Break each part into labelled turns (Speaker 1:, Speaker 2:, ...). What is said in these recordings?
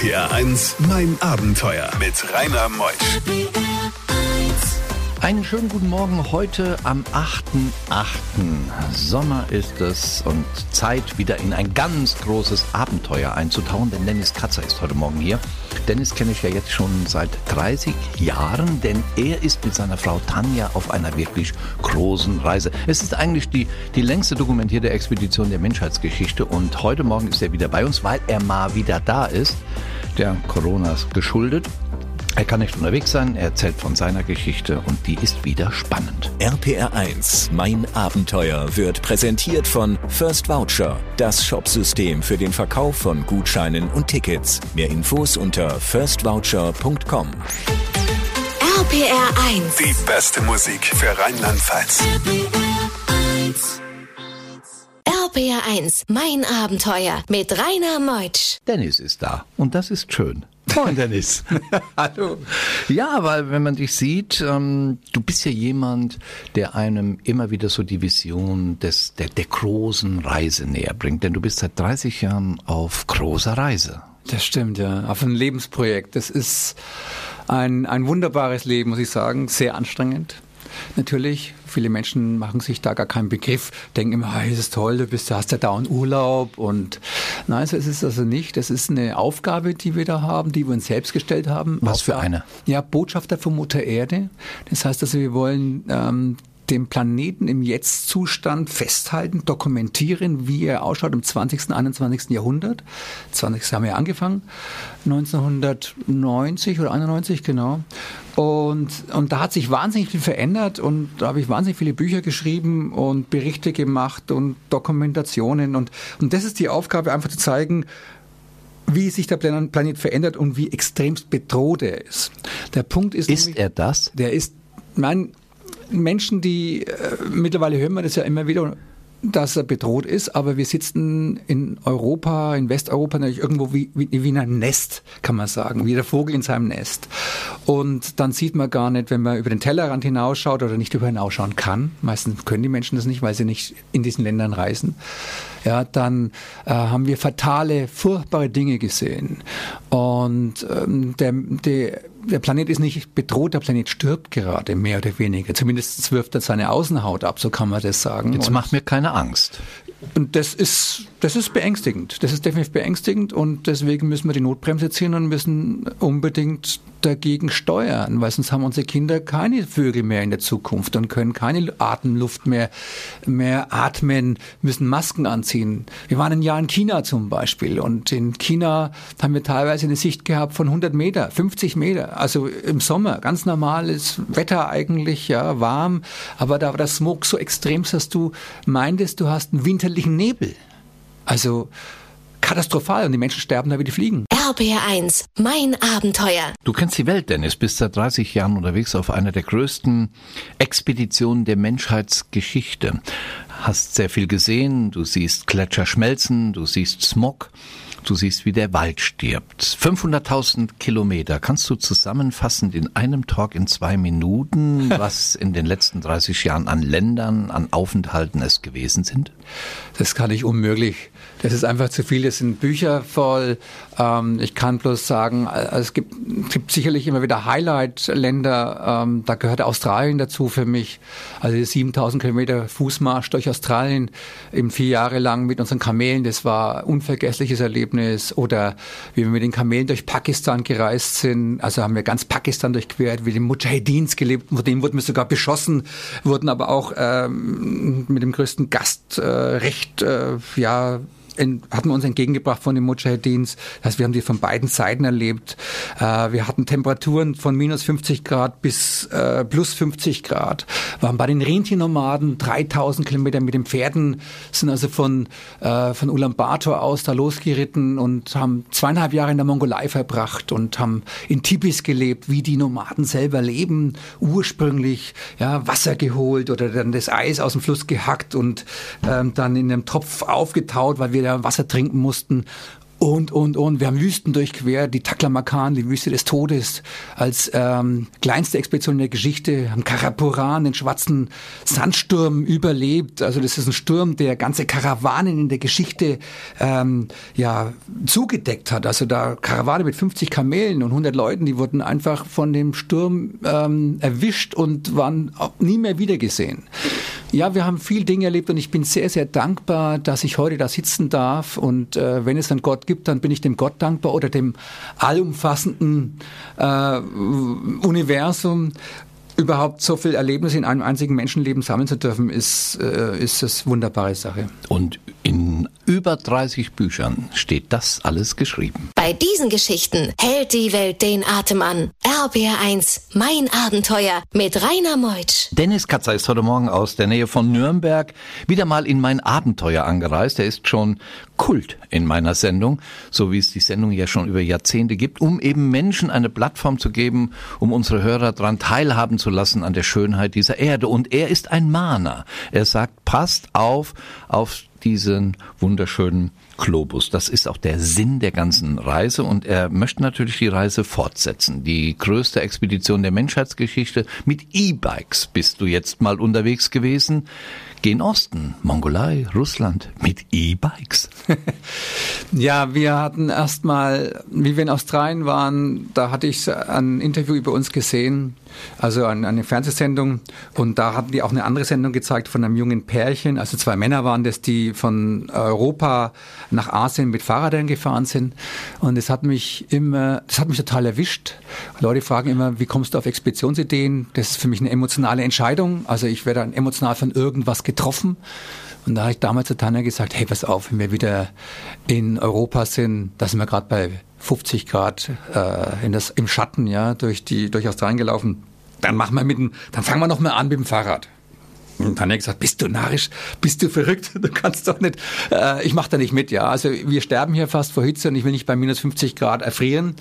Speaker 1: RPR 1, mein Abenteuer mit Rainer Meusch.
Speaker 2: Einen schönen guten Morgen heute am 8.8. Sommer ist es und Zeit, wieder in ein ganz großes Abenteuer einzutauchen, denn Dennis Katzer ist heute Morgen hier. Dennis kenne ich ja jetzt schon seit 30 Jahren, denn er ist mit seiner Frau Tanja auf einer wirklich großen Reise. Es ist eigentlich die, die längste dokumentierte Expedition der Menschheitsgeschichte und heute Morgen ist er wieder bei uns, weil er mal wieder da ist, der Coronas geschuldet. Er kann nicht unterwegs sein, er erzählt von seiner Geschichte und die ist wieder spannend.
Speaker 1: RPR 1, mein Abenteuer, wird präsentiert von First Voucher, das Shopsystem für den Verkauf von Gutscheinen und Tickets. Mehr Infos unter firstvoucher.com.
Speaker 3: RPR 1.
Speaker 1: Die beste Musik für Rheinland-Pfalz.
Speaker 3: RPR 1, mein Abenteuer mit Rainer Meutsch.
Speaker 2: Dennis ist da und das ist schön. Moin Dennis. Hallo. Ja, weil wenn man dich sieht, ähm, du bist ja jemand, der einem immer wieder so die Vision des, der, der großen Reise näher bringt. Denn du bist seit 30 Jahren auf großer Reise.
Speaker 4: Das stimmt, ja. Auf ein Lebensprojekt. Das ist ein, ein wunderbares Leben, muss ich sagen. Sehr anstrengend. Natürlich, viele Menschen machen sich da gar keinen Begriff, denken immer, hey, ist toll, du bist, hast ja dauernd Urlaub und nein, so ist es also nicht. Das ist eine Aufgabe, die wir da haben, die wir uns selbst gestellt haben.
Speaker 2: Was für eine?
Speaker 4: Ja, Botschafter von Mutter Erde. Das heißt, dass wir wollen ähm, den Planeten im Jetzt-Zustand festhalten, dokumentieren, wie er ausschaut im 20., 21. Jahrhundert. 20. haben wir angefangen, 1990 oder 91, genau. Und, und da hat sich wahnsinnig viel verändert und da habe ich wahnsinnig viele Bücher geschrieben und Berichte gemacht und Dokumentationen. Und, und das ist die Aufgabe, einfach zu zeigen, wie sich der Planet verändert und wie extremst bedroht er ist. Der Punkt ist.
Speaker 2: Ist nämlich, er das?
Speaker 4: Der ist, mein, Menschen, die äh, mittlerweile hören wir das ja immer wieder, dass er bedroht ist, aber wir sitzen in Europa, in Westeuropa natürlich irgendwo wie, wie, wie in einem Nest, kann man sagen, wie der Vogel in seinem Nest. Und dann sieht man gar nicht, wenn man über den Tellerrand hinausschaut oder nicht über hinausschauen kann, meistens können die Menschen das nicht, weil sie nicht in diesen Ländern reisen, ja, dann äh, haben wir fatale, furchtbare Dinge gesehen. Und ähm, der, der, der Planet ist nicht bedroht, der Planet stirbt gerade, mehr oder weniger. Zumindest wirft er seine Außenhaut ab, so kann man das sagen.
Speaker 2: Jetzt
Speaker 4: und,
Speaker 2: macht mir keine Angst.
Speaker 4: Und das ist, das ist beängstigend. Das ist definitiv beängstigend und deswegen müssen wir die Notbremse ziehen und müssen unbedingt dagegen steuern, weil sonst haben unsere Kinder keine Vögel mehr in der Zukunft und können keine Atemluft mehr, mehr atmen, müssen Masken anziehen. Wir waren ein Jahr in China zum Beispiel und in China haben wir teilweise eine Sicht gehabt von 100 Meter, 50 Meter, also im Sommer, ganz normales Wetter eigentlich, ja, warm, aber da war der Smog so extrem, dass du meintest, du hast einen winterlichen Nebel. Also katastrophal und die Menschen sterben da wie die Fliegen.
Speaker 3: RPR 1, mein Abenteuer.
Speaker 2: Du kennst die Welt, Dennis, bist seit 30 Jahren unterwegs auf einer der größten Expeditionen der Menschheitsgeschichte. Hast sehr viel gesehen, du siehst Gletscher schmelzen, du siehst Smog. Du siehst, wie der Wald stirbt. 500.000 Kilometer. Kannst du zusammenfassend in einem Talk in zwei Minuten, was in den letzten 30 Jahren an Ländern, an Aufenthalten es gewesen sind?
Speaker 4: Das kann ich unmöglich. Das ist einfach zu viel. Es sind Bücher voll. Ähm, ich kann bloß sagen, es gibt, gibt sicherlich immer wieder Highlight-Länder. Ähm, da gehört Australien dazu für mich. Also 7000 Kilometer Fußmarsch durch Australien eben vier Jahre lang mit unseren Kamelen. Das war ein unvergessliches Erlebnis. Oder wie wir mit den Kamelen durch Pakistan gereist sind. Also haben wir ganz Pakistan durchquert, wie die Mujahedins gelebt. Von denen wurden wir sogar beschossen, wurden aber auch ähm, mit dem größten Gastrecht, äh, ja, hatten wir uns entgegengebracht von den Mujahedins. Das heißt, wir haben die von beiden Seiten erlebt. Äh, wir hatten Temperaturen von minus 50 Grad bis äh, plus 50 Grad. Waren bei den Rentiernomaden 3000 Kilometer mit den Pferden, sind also von, äh, von Ulaanbaatar aus da losgeritten und haben zweieinhalb Jahre in der Mongolei verbracht und haben in Tibis gelebt, wie die Nomaden selber leben, ursprünglich ja, Wasser geholt oder dann das Eis aus dem Fluss gehackt und ähm, dann in einem Topf aufgetaut, weil wir da Wasser trinken mussten und, und, und. Wir haben Wüsten durchquert, die Taklamakan, die Wüste des Todes, als ähm, kleinste Expedition in der Geschichte, haben Karapuran, den schwarzen Sandsturm überlebt. Also das ist ein Sturm, der ganze Karawanen in der Geschichte ähm, ja zugedeckt hat. Also da Karawane mit 50 Kamelen und 100 Leuten, die wurden einfach von dem Sturm ähm, erwischt und waren nie mehr wiedergesehen. Ja, wir haben viel Dinge erlebt und ich bin sehr, sehr dankbar, dass ich heute da sitzen darf. Und äh, wenn es einen Gott gibt, dann bin ich dem Gott dankbar oder dem allumfassenden äh, Universum. Überhaupt so viel Erlebnisse in einem einzigen Menschenleben sammeln zu dürfen, ist, äh, ist das wunderbare Sache.
Speaker 2: Und in über 30 Büchern steht das alles geschrieben.
Speaker 3: Bei diesen Geschichten hält die Welt den Atem an. RBR1, mein Abenteuer mit Rainer Meutsch.
Speaker 2: Dennis Katzer ist heute Morgen aus der Nähe von Nürnberg wieder mal in mein Abenteuer angereist. Er ist schon Kult in meiner Sendung, so wie es die Sendung ja schon über Jahrzehnte gibt, um eben Menschen eine Plattform zu geben, um unsere Hörer daran teilhaben zu lassen an der Schönheit dieser Erde. Und er ist ein Mahner. Er sagt, passt auf, auf diesen wunderschönen Globus. Das ist auch der Sinn der ganzen Reise und er möchte natürlich die Reise fortsetzen. Die größte Expedition der Menschheitsgeschichte mit E-Bikes bist du jetzt mal unterwegs gewesen. Gen Osten, Mongolei, Russland mit E-Bikes.
Speaker 4: ja, wir hatten erstmal, wie wir in Australien waren, da hatte ich ein Interview über uns gesehen also eine Fernsehsendung. Und da hatten die auch eine andere Sendung gezeigt von einem jungen Pärchen. Also zwei Männer waren das, die von Europa nach Asien mit Fahrrädern gefahren sind. Und das hat mich immer, das hat mich total erwischt. Leute fragen immer, wie kommst du auf Expeditionsideen? Das ist für mich eine emotionale Entscheidung. Also ich werde dann emotional von irgendwas getroffen. Und da habe ich damals zu Tanja gesagt, hey, pass auf, wenn wir wieder in Europa sind, da sind wir gerade bei 50 Grad äh, in das, im Schatten, ja, durch die durch Australien gelaufen. Dann machen wir mit dem, dann fangen wir noch mal an mit dem Fahrrad. Und dann hat er gesagt, bist du narrisch, bist du verrückt, du kannst doch nicht, äh, ich mache da nicht mit, ja. Also wir sterben hier fast vor Hitze und ich will nicht bei minus 50 Grad erfrieren.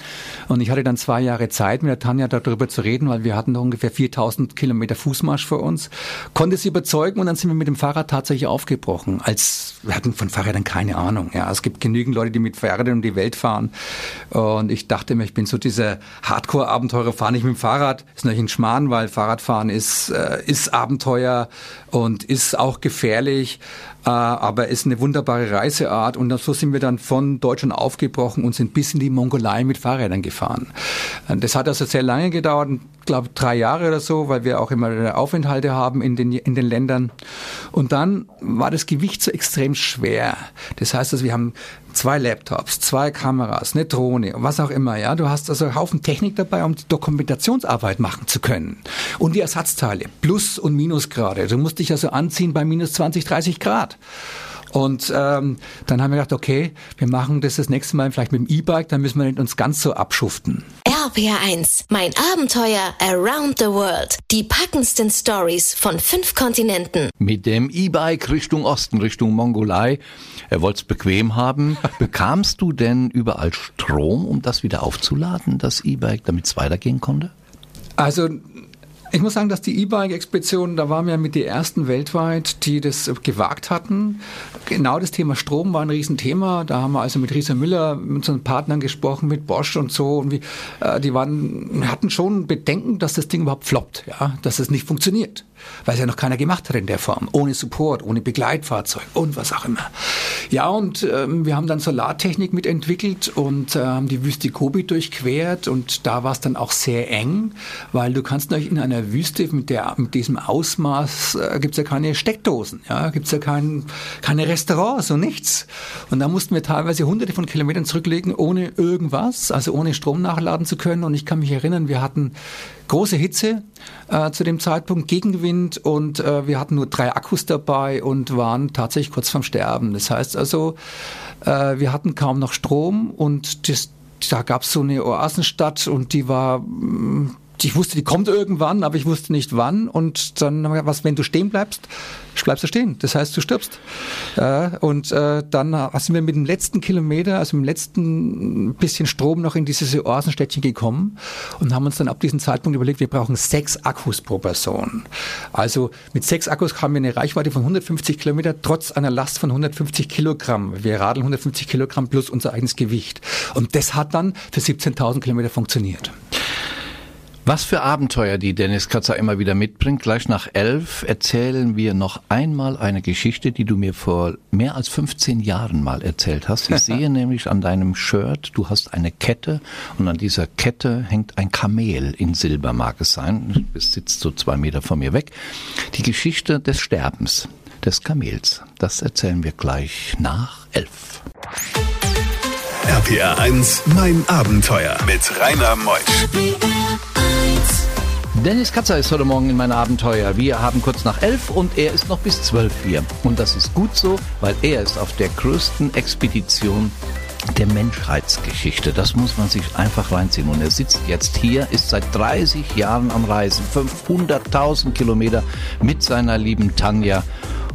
Speaker 4: Und ich hatte dann zwei Jahre Zeit mit der Tanja darüber zu reden, weil wir hatten noch ungefähr 4000 Kilometer Fußmarsch vor uns. Konnte sie überzeugen und dann sind wir mit dem Fahrrad tatsächlich aufgebrochen. Als, wir hatten von Fahrrädern keine Ahnung, ja. Es gibt genügend Leute, die mit Fahrrädern um die Welt fahren. Und ich dachte mir, ich bin so dieser Hardcore-Abenteurer, fahre nicht mit dem Fahrrad. Ist natürlich ein Schmarrn, weil Fahrradfahren ist, äh, ist Abenteuer und ist auch gefährlich, äh, aber ist eine wunderbare Reiseart. Und so sind wir dann von Deutschland aufgebrochen und sind bis in die Mongolei mit Fahrrädern gefahren. Das hat also sehr lange gedauert, glaube drei Jahre oder so, weil wir auch immer Aufenthalte haben in den, in den Ländern. Und dann war das Gewicht so extrem schwer. Das heißt, also wir haben zwei Laptops, zwei Kameras, eine Drohne, was auch immer. Ja, du hast also einen Haufen Technik dabei, um die Dokumentationsarbeit machen zu können und die Ersatzteile, Plus- und Minusgrade. Du musst dich also anziehen bei minus 20, 30 Grad. Und ähm, dann haben wir gedacht, okay, wir machen das das nächste Mal vielleicht mit dem E-Bike, dann müssen wir nicht uns ganz so abschuften.
Speaker 3: RPR1, mein Abenteuer around the world. Die packendsten Stories von fünf Kontinenten.
Speaker 2: Mit dem E-Bike Richtung Osten, Richtung Mongolei. Er wollte es bequem haben. Bekamst du denn überall Strom, um das wieder aufzuladen, das E-Bike, damit es weitergehen konnte?
Speaker 4: Also ich muss sagen, dass die E-Bike-Expedition, da waren wir mit die ersten weltweit, die das gewagt hatten. Genau das Thema Strom war ein Riesenthema. Da haben wir also mit Risa Müller, mit unseren Partnern gesprochen, mit Bosch und so. Und wie, äh, die waren, hatten schon Bedenken, dass das Ding überhaupt floppt, ja, dass es nicht funktioniert weil es ja noch keiner gemacht hat in der Form, ohne Support, ohne Begleitfahrzeug und was auch immer. Ja, und ähm, wir haben dann Solartechnik mitentwickelt und haben die Wüste Gobi durchquert und da war es dann auch sehr eng, weil du kannst natürlich in einer Wüste mit, der, mit diesem Ausmaß äh, gibt es ja keine Steckdosen, ja, gibt es ja kein, keine Restaurants und nichts. Und da mussten wir teilweise hunderte von Kilometern zurücklegen, ohne irgendwas, also ohne Strom nachladen zu können. Und ich kann mich erinnern, wir hatten große Hitze äh, zu dem Zeitpunkt, Gegenwind und äh, wir hatten nur drei Akkus dabei und waren tatsächlich kurz vorm Sterben. Das heißt also, äh, wir hatten kaum noch Strom und das, da gab es so eine Oasenstadt und die war mm, ich wusste, die kommt irgendwann, aber ich wusste nicht wann. Und dann haben wir gesagt, was, wenn du stehen bleibst, bleibst du stehen. Das heißt, du stirbst. Äh, und äh, dann sind wir mit dem letzten Kilometer, also mit dem letzten bisschen Strom noch in dieses Oasenstädtchen gekommen und haben uns dann ab diesem Zeitpunkt überlegt, wir brauchen sechs Akkus pro Person. Also mit sechs Akkus haben wir eine Reichweite von 150 Kilometer trotz einer Last von 150 Kilogramm. Wir radeln 150 Kilogramm plus unser eigenes Gewicht. Und das hat dann für 17.000 Kilometer funktioniert.
Speaker 2: Was für Abenteuer die Dennis Katzer immer wieder mitbringt. Gleich nach elf erzählen wir noch einmal eine Geschichte, die du mir vor mehr als 15 Jahren mal erzählt hast. Ich sehe nämlich an deinem Shirt, du hast eine Kette und an dieser Kette hängt ein Kamel in Silber, mag es sein. Es sitzt so zwei Meter von mir weg. Die Geschichte des Sterbens des Kamels. Das erzählen wir gleich nach elf.
Speaker 1: RPR 1, mein Abenteuer mit Rainer Meusch.
Speaker 2: Dennis Katzer ist heute Morgen in mein Abenteuer. Wir haben kurz nach elf und er ist noch bis zwölf hier. Und das ist gut so, weil er ist auf der größten Expedition der Menschheitsgeschichte. Das muss man sich einfach reinziehen. Und er sitzt jetzt hier, ist seit 30 Jahren am Reisen, 500.000 Kilometer mit seiner lieben Tanja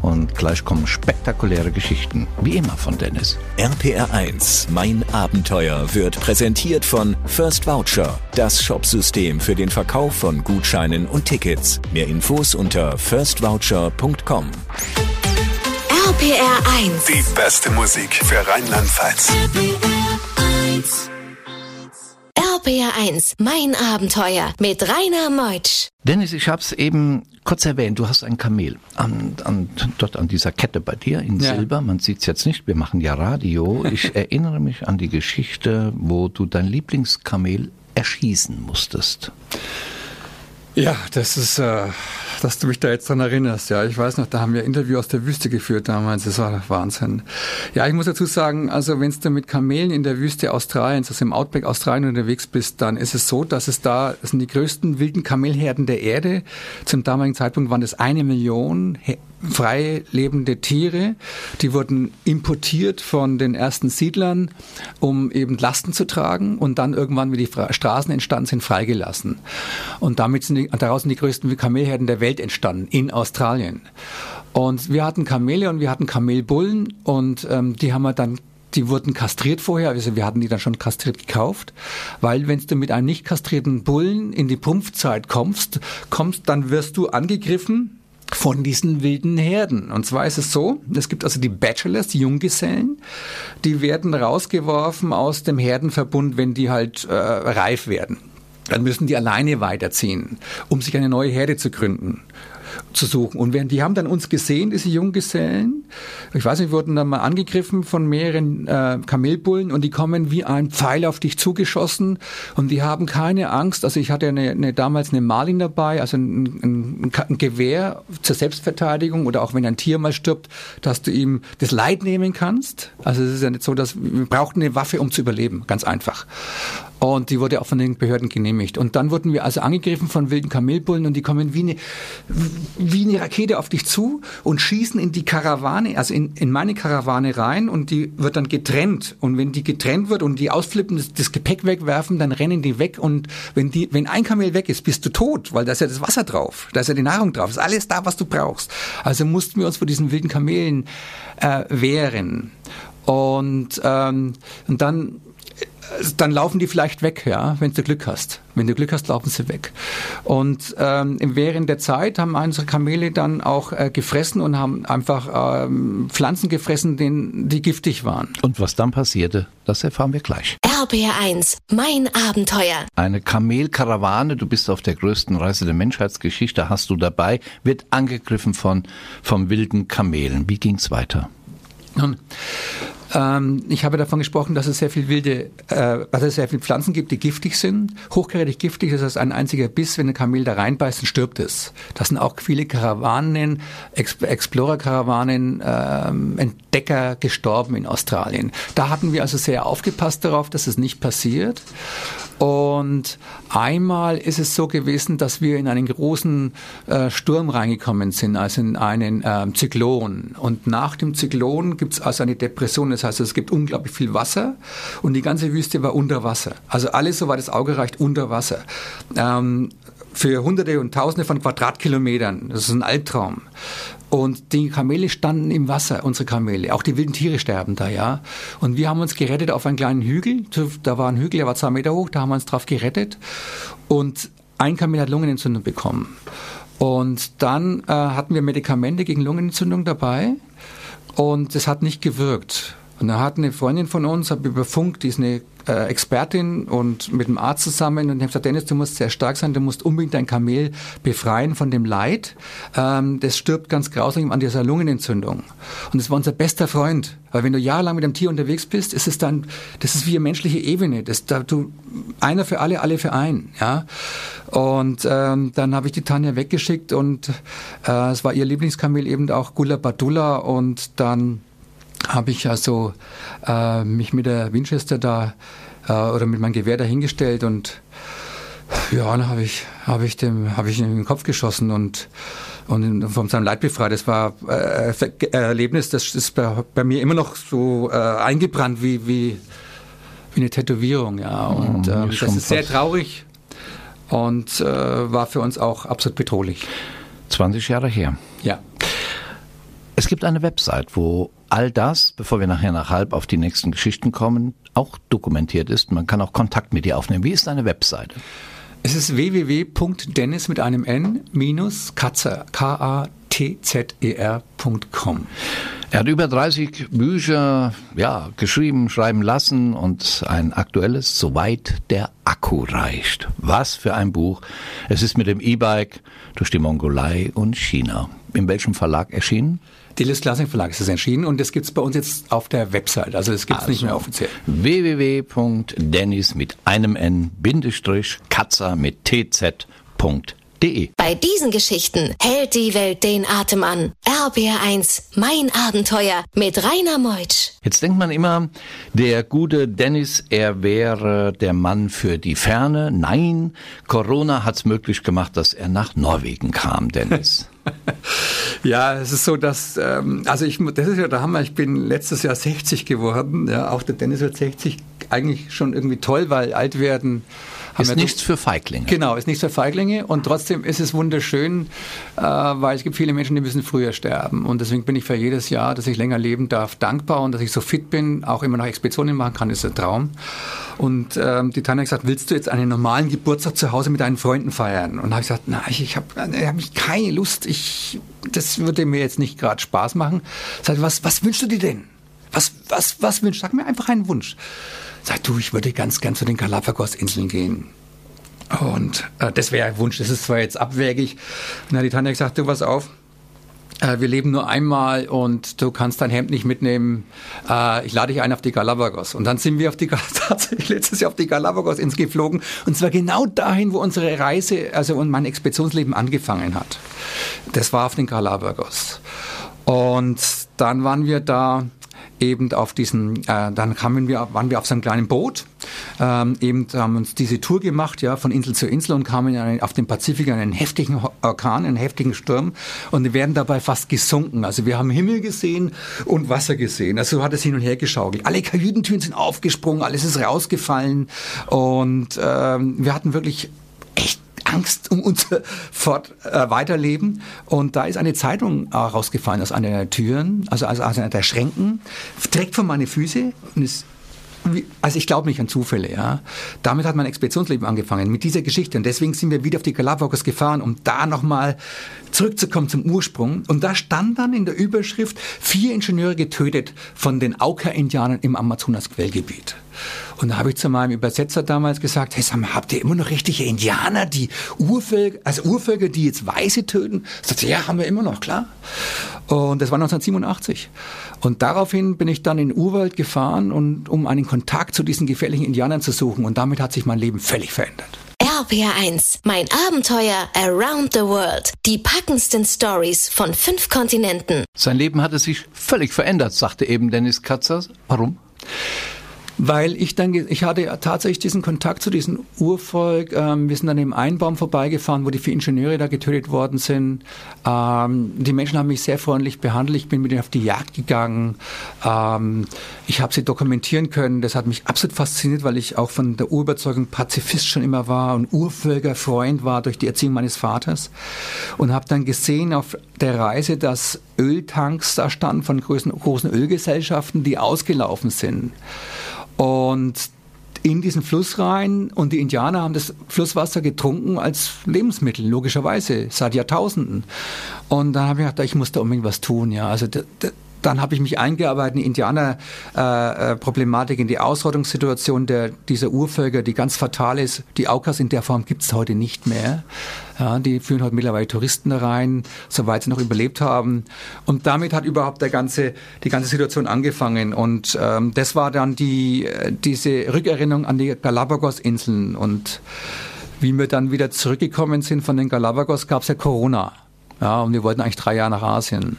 Speaker 2: und gleich kommen spektakuläre Geschichten, wie immer von Dennis.
Speaker 1: RPR 1, mein Abenteuer, wird präsentiert von First Voucher, das Shopsystem für den Verkauf von Gutscheinen und Tickets. Mehr Infos unter firstvoucher.com.
Speaker 3: RPR 1.
Speaker 1: Die beste Musik für Rheinland-Pfalz.
Speaker 3: RPR 1, mein Abenteuer mit Rainer Meutsch.
Speaker 2: Dennis, ich habe es eben kurz erwähnt, du hast ein Kamel an, an, dort an dieser Kette bei dir in ja. Silber. Man sieht es jetzt nicht, wir machen ja Radio. Ich erinnere mich an die Geschichte, wo du dein Lieblingskamel erschießen musstest.
Speaker 4: Ja, das ist, äh, dass du mich da jetzt dran erinnerst. Ja, ich weiß noch, da haben wir ein Interview aus der Wüste geführt damals. Das war Wahnsinn. Ja, ich muss dazu sagen, also wenn du mit Kamelen in der Wüste Australiens, also im Outback Australien unterwegs bist, dann ist es so, dass es da, das sind die größten wilden Kamelherden der Erde. Zum damaligen Zeitpunkt waren das eine Million frei lebende Tiere. Die wurden importiert von den ersten Siedlern, um eben Lasten zu tragen und dann irgendwann, wie die Straßen entstanden sind, freigelassen. Und damit sind die, daraus sind die größten Kamelherden der Welt entstanden, in Australien. Und wir hatten Kamele und wir hatten Kamelbullen und ähm, die haben wir dann die wurden kastriert vorher, also wir hatten die dann schon kastriert gekauft, weil wenn du mit einem nicht kastrierten Bullen in die Prumpfzeit kommst, kommst, dann wirst du angegriffen von diesen wilden Herden. Und zwar ist es so, es gibt also die Bachelors, die Junggesellen, die werden rausgeworfen aus dem Herdenverbund, wenn die halt äh, reif werden. Dann müssen die alleine weiterziehen, um sich eine neue Herde zu gründen zu suchen. Und während die haben dann uns gesehen, diese Junggesellen. Ich weiß nicht, wurden dann mal angegriffen von mehreren äh, Kamelbullen und die kommen wie ein Pfeil auf dich zugeschossen und die haben keine Angst. Also ich hatte eine, eine damals eine Marlin dabei, also ein, ein, ein, Gewehr zur Selbstverteidigung oder auch wenn ein Tier mal stirbt, dass du ihm das Leid nehmen kannst. Also es ist ja nicht so, dass wir brauchten eine Waffe, um zu überleben, ganz einfach. Und die wurde auch von den Behörden genehmigt. Und dann wurden wir also angegriffen von wilden Kamelbullen und die kommen wie eine, wie eine Rakete auf dich zu und schießen in die Karawane, also in, in meine Karawane rein und die wird dann getrennt. Und wenn die getrennt wird und die ausflippen, das, das Gepäck wegwerfen, dann rennen die weg und wenn die, wenn ein Kamel weg ist, bist du tot, weil da ist ja das Wasser drauf, da ist ja die Nahrung drauf, ist alles da, was du brauchst. Also mussten wir uns vor diesen wilden Kamelen äh, wehren. Und, ähm, und dann dann laufen die vielleicht weg, ja, wenn du Glück hast. Wenn du Glück hast, laufen sie weg. Und ähm, während der Zeit haben unsere Kamele dann auch äh, gefressen und haben einfach ähm, Pflanzen gefressen, denen, die giftig waren.
Speaker 2: Und was dann passierte, das erfahren wir gleich.
Speaker 3: RBR1, mein Abenteuer.
Speaker 2: Eine Kamelkarawane, du bist auf der größten Reise der Menschheitsgeschichte, hast du dabei, wird angegriffen von vom wilden Kamelen. Wie ging's weiter?
Speaker 4: Nun, ähm, ich habe davon gesprochen, dass es sehr viel wilde, äh, es sehr viele Pflanzen gibt, die giftig sind. Hochkarätig giftig ist das ein einziger Biss, wenn ein Kamel da reinbeißt, dann stirbt es. Das sind auch viele Karawanen, Ex Explorer-Karawanen, ähm, Entdecker gestorben in Australien. Da hatten wir also sehr aufgepasst darauf, dass es nicht passiert. Und einmal ist es so gewesen, dass wir in einen großen äh, Sturm reingekommen sind, also in einen äh, Zyklon. Und nach dem Zyklon gibt es also eine Depression. Das Das heißt, es gibt unglaublich viel Wasser und die ganze Wüste war unter Wasser. Also alles, soweit das Auge reicht, unter Wasser. Ähm, für Hunderte und Tausende von Quadratkilometern. Das ist ein Albtraum. Und die Kamele standen im Wasser, unsere Kamele. Auch die wilden Tiere sterben da, ja. Und wir haben uns gerettet auf einen kleinen Hügel. Da war ein Hügel, der war zwei Meter hoch, da haben wir uns drauf gerettet. Und ein Kamel hat Lungenentzündung bekommen. Und dann äh, hatten wir Medikamente gegen Lungenentzündung dabei und es hat nicht gewirkt. Und da hat eine Freundin von uns, habe über Funk, die ist eine äh, Expertin und mit dem Arzt zusammen und ich habe gesagt, Dennis, du musst sehr stark sein, du musst unbedingt dein Kamel befreien von dem Leid. Ähm, das stirbt ganz grausam an dieser Lungenentzündung. Und das war unser bester Freund. Weil wenn du jahrelang mit einem Tier unterwegs bist, ist es dann, das ist wie eine menschliche Ebene. Das, da, du, einer für alle, alle für einen. Ja? Und ähm, dann habe ich die Tanja weggeschickt und äh, es war ihr Lieblingskamel eben auch Gula Badula und dann habe ich also äh, mich mit der Winchester da äh, oder mit meinem Gewehr dahingestellt und ja, dann habe ich, hab ich dem, habe ich ihm in den Kopf geschossen und, und von seinem Leid befreit. Das war äh, ein Erlebnis, das ist bei, bei mir immer noch so äh, eingebrannt wie, wie, wie eine Tätowierung, ja. Und äh, das ist sehr traurig und äh, war für uns auch absolut bedrohlich.
Speaker 2: 20 Jahre her.
Speaker 4: Ja.
Speaker 2: Es gibt eine Website, wo all das, bevor wir nachher nach halb auf die nächsten Geschichten kommen, auch dokumentiert ist. Man kann auch Kontakt mit dir aufnehmen. Wie ist deine Webseite?
Speaker 4: Es ist www.dennis mit einem N minus Katzer, K-A-T-Z-E-R.com.
Speaker 2: Er hat über 30 Bücher ja, geschrieben, schreiben lassen und ein aktuelles, soweit der Akku reicht. Was für ein Buch. Es ist mit dem E-Bike durch die Mongolei und China. In welchem Verlag erschienen?
Speaker 4: Delis Classic Verlag ist es erschienen und das gibt es bei uns jetzt auf der Website. Also das gibt es also, nicht mehr offiziell.
Speaker 2: www.dennis mit einem N Bindestrich Katzer mit tz.de
Speaker 3: bei diesen Geschichten hält die Welt den Atem an. RBR1, mein Abenteuer mit Rainer Meutsch.
Speaker 2: Jetzt denkt man immer, der gute Dennis, er wäre der Mann für die Ferne. Nein, Corona hat es möglich gemacht, dass er nach Norwegen kam, Dennis.
Speaker 4: Ja, es ist so, dass, ähm, also ich, das ist ja der Hammer, ich bin letztes Jahr 60 geworden, ja, auch der Dennis wird 60, eigentlich schon irgendwie toll, weil alt werden
Speaker 2: ist nichts für Feiglinge.
Speaker 4: Genau, ist nichts für Feiglinge und trotzdem ist es wunderschön, äh, weil es gibt viele Menschen, die müssen früher sterben und deswegen bin ich für jedes Jahr, dass ich länger leben darf, dankbar und dass ich so fit bin, auch immer noch Expeditionen machen kann, ist ein Traum. Und ähm, die Tanja hat gesagt, willst du jetzt einen normalen Geburtstag zu Hause mit deinen Freunden feiern? Und habe ich gesagt, nein, ich, ich habe hab keine Lust, ich, das würde mir jetzt nicht gerade Spaß machen. Sag, was, was wünschst du dir denn? Was, was, was wünschst du? Sag mir einfach einen Wunsch. Sag du, ich würde ganz gern zu den Galapagos-Inseln gehen. Und äh, das wäre ein Wunsch, das ist zwar jetzt. Und dann hat die Tanja gesagt, du, pass auf, äh, wir leben nur einmal und du kannst dein Hemd nicht mitnehmen. Äh, ich lade dich ein auf die Galapagos. Und dann sind wir auf die, tatsächlich letztes Jahr auf die Galapagos ins geflogen. Und zwar genau dahin, wo unsere Reise, also mein Expeditionsleben angefangen hat. Das war auf den Galapagos. Und dann waren wir da eben auf diesen, äh, dann kamen wir, waren wir auf so einem kleinen Boot, ähm, eben haben uns diese Tour gemacht, ja, von Insel zu Insel und kamen einen, auf den Pazifik einen heftigen Orkan, einen heftigen Sturm und wir werden dabei fast gesunken. Also wir haben Himmel gesehen und Wasser gesehen. Also so hat es hin und her geschaukelt. Alle Kajütentüren sind aufgesprungen, alles ist rausgefallen und ähm, wir hatten wirklich echt Angst um unser Fort, äh, Weiterleben. Und da ist eine Zeitung äh, rausgefallen aus einer der Türen, also aus, aus einer der Schränken, direkt vor meine Füße und ist also ich glaube nicht an Zufälle, ja. Damit hat mein Expeditionsleben angefangen, mit dieser Geschichte. Und deswegen sind wir wieder auf die Galapagos gefahren, um da nochmal zurückzukommen zum Ursprung. Und da stand dann in der Überschrift, vier Ingenieure getötet von den Auka-Indianern im Amazonas-Quellgebiet. Und da habe ich zu meinem Übersetzer damals gesagt, hey, sag mal, habt ihr immer noch richtige Indianer, die Urvölker, also Urvölker, die jetzt Weiße töten? Sagt sie, ja, haben wir immer noch, klar. Und das war 1987. Und daraufhin bin ich dann in den Urwald gefahren, und, um einen Kontakt zu diesen gefährlichen Indianern zu suchen. Und damit hat sich mein Leben völlig verändert.
Speaker 3: RPR1, mein Abenteuer Around the World. Die packendsten Stories von fünf Kontinenten.
Speaker 2: Sein Leben hatte sich völlig verändert, sagte eben Dennis Katzer. Warum?
Speaker 4: Weil ich dann, ich hatte tatsächlich diesen Kontakt zu diesem Urvolk. Ähm, wir sind an dem Einbaum vorbeigefahren, wo die vier Ingenieure da getötet worden sind. Ähm, die Menschen haben mich sehr freundlich behandelt. Ich bin mit ihnen auf die Jagd gegangen. Ähm, ich habe sie dokumentieren können. Das hat mich absolut fasziniert, weil ich auch von der Urüberzeugung Pazifist schon immer war und Urvölkerfreund war durch die Erziehung meines Vaters. Und habe dann gesehen auf der Reise, dass Öltanks da standen von großen, großen Ölgesellschaften, die ausgelaufen sind. Und in diesen Fluss rein und die Indianer haben das Flusswasser getrunken als Lebensmittel, logischerweise, seit Jahrtausenden. Und dann habe ich gedacht, ich muss da unbedingt was tun, ja. Also dann habe ich mich eingearbeitet in die Indianer-Problematik, äh, in die Ausrottungssituation der, dieser Urvölker, die ganz fatal ist. Die Aukas in der Form gibt es heute nicht mehr. Ja, die führen heute mittlerweile Touristen rein, soweit sie noch überlebt haben. Und damit hat überhaupt der ganze, die ganze Situation angefangen. Und ähm, das war dann die, diese Rückerinnerung an die Galapagos-Inseln. Und wie wir dann wieder zurückgekommen sind von den Galapagos, gab es ja Corona. Ja, und wir wollten eigentlich drei Jahre nach Asien.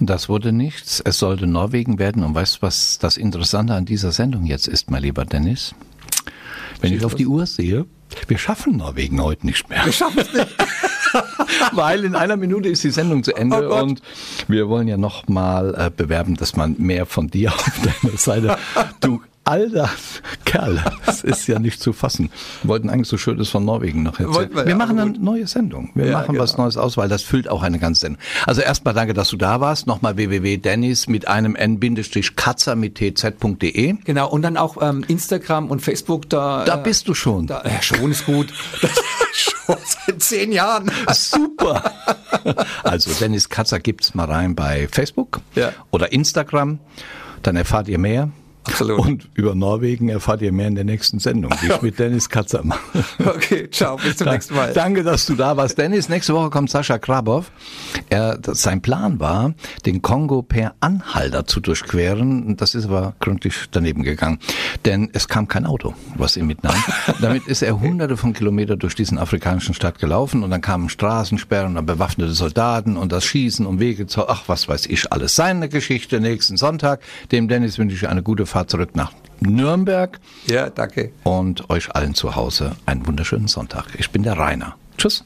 Speaker 2: Das wurde nichts. Es sollte Norwegen werden. Und weißt du, was das Interessante an dieser Sendung jetzt ist, mein lieber Dennis? Wenn ich auf die Uhr sehe, wir schaffen Norwegen heute nicht mehr.
Speaker 4: Wir schaffen es nicht.
Speaker 2: Weil in einer Minute ist die Sendung zu Ende oh und wir wollen ja noch mal äh, bewerben, dass man mehr von dir auf deiner Seite. Du alter Kerl, das ist ja nicht zu fassen. Wir wollten eigentlich so Schönes von Norwegen noch erzählen. Wir, wir, machen eine neue Sendung. Wir ja, machen genau. was Neues aus, weil das füllt auch eine ganze Sendung. Also erstmal danke, dass du da warst. Nochmal www.dennis mit einem n-katzer mit tz.de.
Speaker 4: Genau, und dann auch ähm, Instagram und Facebook. Da,
Speaker 2: da bist du schon.
Speaker 4: Da, ja, schon ist gut. schon seit zehn Jahren.
Speaker 2: Super. Also Dennis Katzer gibt's mal rein bei Facebook ja. oder Instagram. Dann erfahrt ihr mehr. Absolut. Und über Norwegen erfahrt ihr mehr in der nächsten Sendung, die ich mit Dennis Katzer mache.
Speaker 4: Okay, ciao, bis zum nächsten Mal.
Speaker 2: Danke, dass du da warst. Dennis, nächste Woche kommt Sascha Krabov. Er, sein Plan war, den Kongo per Anhalter zu durchqueren. Das ist aber gründlich daneben gegangen. Denn es kam kein Auto, was ihn mitnahm. Damit ist er hunderte von Kilometern durch diesen afrikanischen Stadt gelaufen und dann kamen Straßensperren und bewaffnete Soldaten und das Schießen um Wege zu, ach, was weiß ich alles. Seine Geschichte nächsten Sonntag. Dem Dennis wünsche ich eine gute Fahrt zurück nach Nürnberg.
Speaker 4: Ja, danke.
Speaker 2: Und euch allen zu Hause einen wunderschönen Sonntag. Ich bin der Rainer. Tschüss.